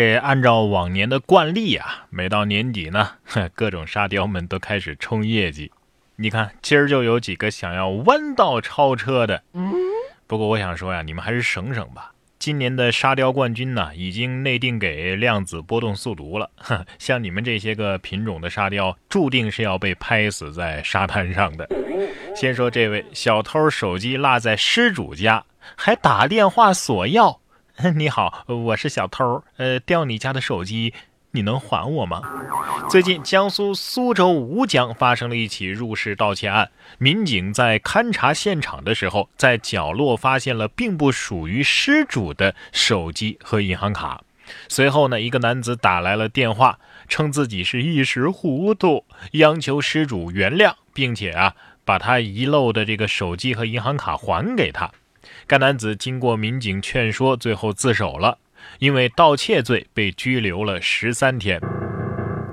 这按照往年的惯例啊，每到年底呢，各种沙雕们都开始冲业绩。你看，今儿就有几个想要弯道超车的。不过我想说呀，你们还是省省吧。今年的沙雕冠军呢，已经内定给量子波动速读了。像你们这些个品种的沙雕，注定是要被拍死在沙滩上的。先说这位小偷，手机落在失主家，还打电话索要。你好，我是小偷，呃，掉你家的手机，你能还我吗？最近，江苏苏州吴江发生了一起入室盗窃案，民警在勘察现场的时候，在角落发现了并不属于失主的手机和银行卡。随后呢，一个男子打来了电话，称自己是一时糊涂，央求失主原谅，并且啊，把他遗漏的这个手机和银行卡还给他。该男子经过民警劝说，最后自首了，因为盗窃罪被拘留了十三天。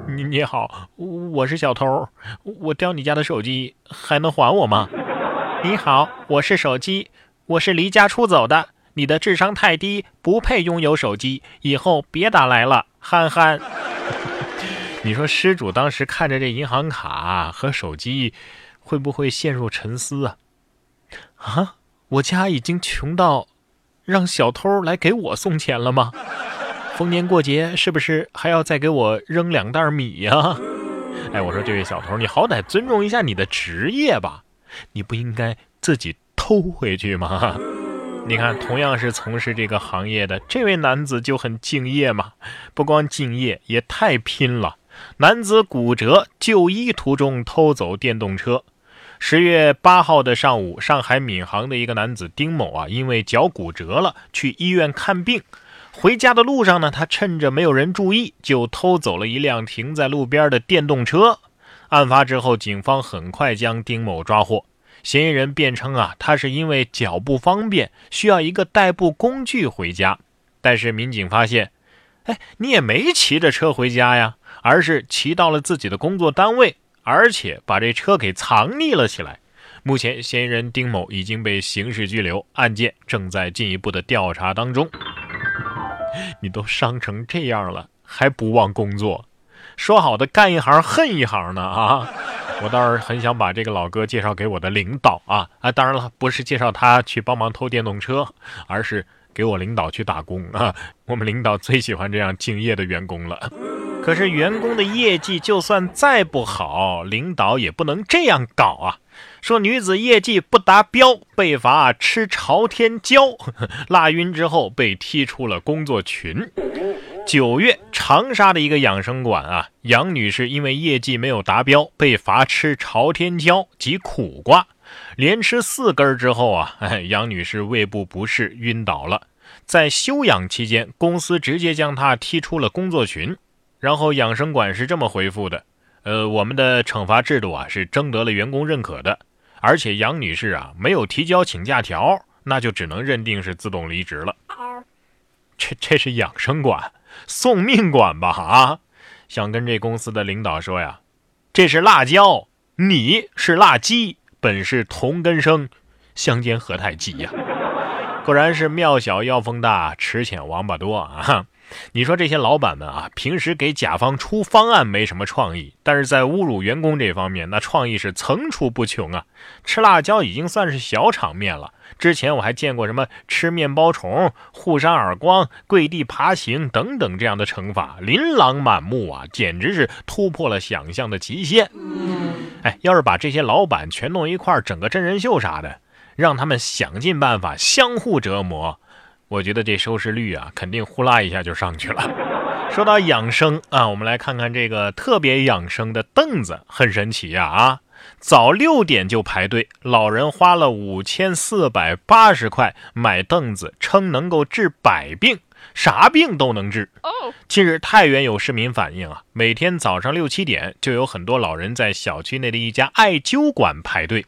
你你好，我是小偷，我掉你家的手机，还能还我吗？你好，我是手机，我是离家出走的，你的智商太低，不配拥有手机，以后别打来了，憨憨。你说失主当时看着这银行卡和手机，会不会陷入沉思啊？啊？我家已经穷到，让小偷来给我送钱了吗？逢年过节是不是还要再给我扔两袋米呀？哎，我说这位小偷，你好歹尊重一下你的职业吧，你不应该自己偷回去吗？你看，同样是从事这个行业的这位男子就很敬业嘛，不光敬业，也太拼了。男子骨折就医途中偷走电动车。十月八号的上午，上海闵行的一个男子丁某啊，因为脚骨折了，去医院看病。回家的路上呢，他趁着没有人注意，就偷走了一辆停在路边的电动车。案发之后，警方很快将丁某抓获。嫌疑人辩称啊，他是因为脚不方便，需要一个代步工具回家。但是民警发现，哎，你也没骑着车回家呀，而是骑到了自己的工作单位。而且把这车给藏匿了起来。目前，嫌疑人丁某已经被刑事拘留，案件正在进一步的调查当中。你都伤成这样了，还不忘工作？说好的干一行恨一行呢？啊！我倒是很想把这个老哥介绍给我的领导啊啊！当然了，不是介绍他去帮忙偷电动车，而是给我领导去打工啊！我们领导最喜欢这样敬业的员工了。可是员工的业绩就算再不好，领导也不能这样搞啊！说女子业绩不达标，被罚吃朝天椒，辣晕之后被踢出了工作群。九月，长沙的一个养生馆啊，杨女士因为业绩没有达标，被罚吃朝天椒及苦瓜，连吃四根之后啊，杨女士胃部不适晕倒了，在休养期间，公司直接将她踢出了工作群。然后养生馆是这么回复的：“呃，我们的惩罚制度啊是征得了员工认可的，而且杨女士啊没有提交请假条，那就只能认定是自动离职了。这这是养生馆，送命馆吧？啊，想跟这公司的领导说呀，这是辣椒，你是辣鸡，本是同根生，相煎何太急呀？果然是庙小妖风大，池浅王八多啊！”你说这些老板们啊，平时给甲方出方案没什么创意，但是在侮辱员工这方面，那创意是层出不穷啊！吃辣椒已经算是小场面了，之前我还见过什么吃面包虫、互扇耳光、跪地爬行等等这样的惩罚，琳琅满目啊，简直是突破了想象的极限。哎，要是把这些老板全弄一块儿整个真人秀啥的，让他们想尽办法相互折磨。我觉得这收视率啊，肯定呼啦一下就上去了。说到养生啊，我们来看看这个特别养生的凳子，很神奇呀啊！早六点就排队，老人花了五千四百八十块买凳子，称能够治百病。啥病都能治。近日，太原有市民反映啊，每天早上六七点就有很多老人在小区内的一家艾灸馆排队。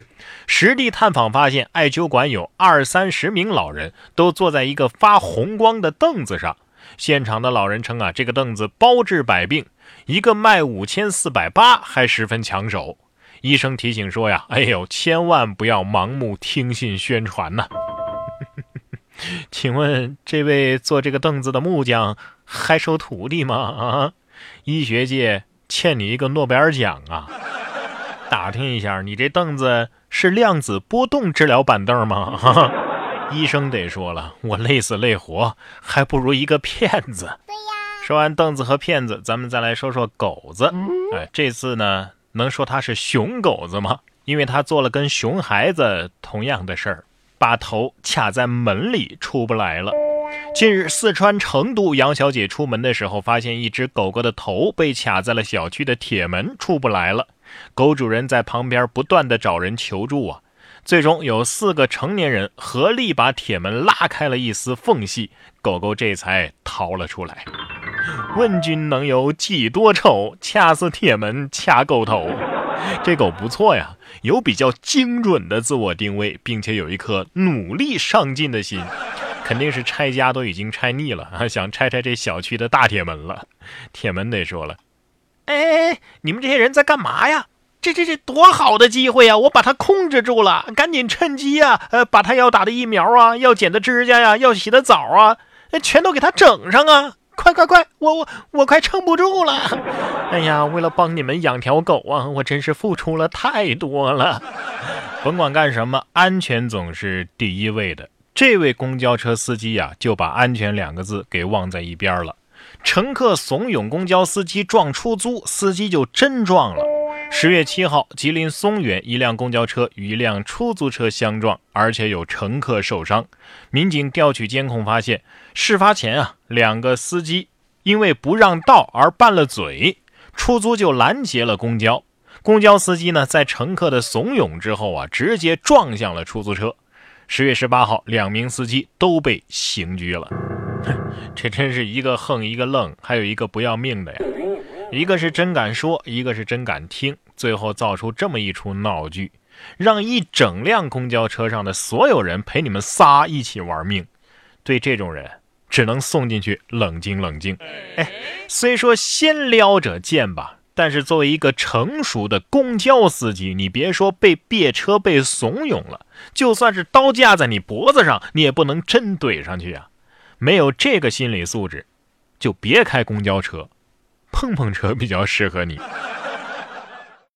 实地探访发现，艾灸馆有二三十名老人都坐在一个发红光的凳子上。现场的老人称啊，这个凳子包治百病，一个卖五千四百八，还十分抢手。医生提醒说呀，哎呦，千万不要盲目听信宣传呐。请问这位坐这个凳子的木匠还收徒弟吗？啊，医学界欠你一个诺贝尔奖啊！打听一下，你这凳子是量子波动治疗板凳吗？医生得说了，我累死累活，还不如一个骗子。对呀。说完凳子和骗子，咱们再来说说狗子。哎，这次呢，能说他是熊狗子吗？因为他做了跟熊孩子同样的事儿，把头卡在门里出不来了。近日，四川成都杨小姐出门的时候，发现一只狗狗的头被卡在了小区的铁门，出不来了。狗主人在旁边不断的找人求助啊，最终有四个成年人合力把铁门拉开了一丝缝隙，狗狗这才逃了出来。问君能有几多愁？恰似铁门掐狗头。这狗不错呀，有比较精准的自我定位，并且有一颗努力上进的心，肯定是拆家都已经拆腻了啊，想拆拆这小区的大铁门了。铁门得说了，哎，你们这些人在干嘛呀？这这这多好的机会呀！我把它控制住了，赶紧趁机啊，呃，把他要打的疫苗啊，要剪的指甲呀，要洗的澡啊，全都给它整上啊！快快快！我我我快撑不住了！哎呀，为了帮你们养条狗啊，我真是付出了太多了。甭管干什么，安全总是第一位的。这位公交车司机呀，就把“安全”两个字给忘在一边了。乘客怂恿公交司机撞出租，司机就真撞了。十月七号，吉林松原一辆公交车与一辆出租车相撞，而且有乘客受伤。民警调取监控发现，事发前啊，两个司机因为不让道而拌了嘴，出租就拦截了公交。公交司机呢，在乘客的怂恿之后啊，直接撞向了出租车。十月十八号，两名司机都被刑拘了。这真是一个横一个愣，还有一个不要命的呀！一个是真敢说，一个是真敢听，最后造出这么一出闹剧，让一整辆公交车上的所有人陪你们仨一起玩命。对这种人，只能送进去冷静冷静。哎，虽说先撩者贱吧，但是作为一个成熟的公交司机，你别说被别车被怂恿了，就算是刀架在你脖子上，你也不能真怼上去啊！没有这个心理素质，就别开公交车。碰碰车比较适合你。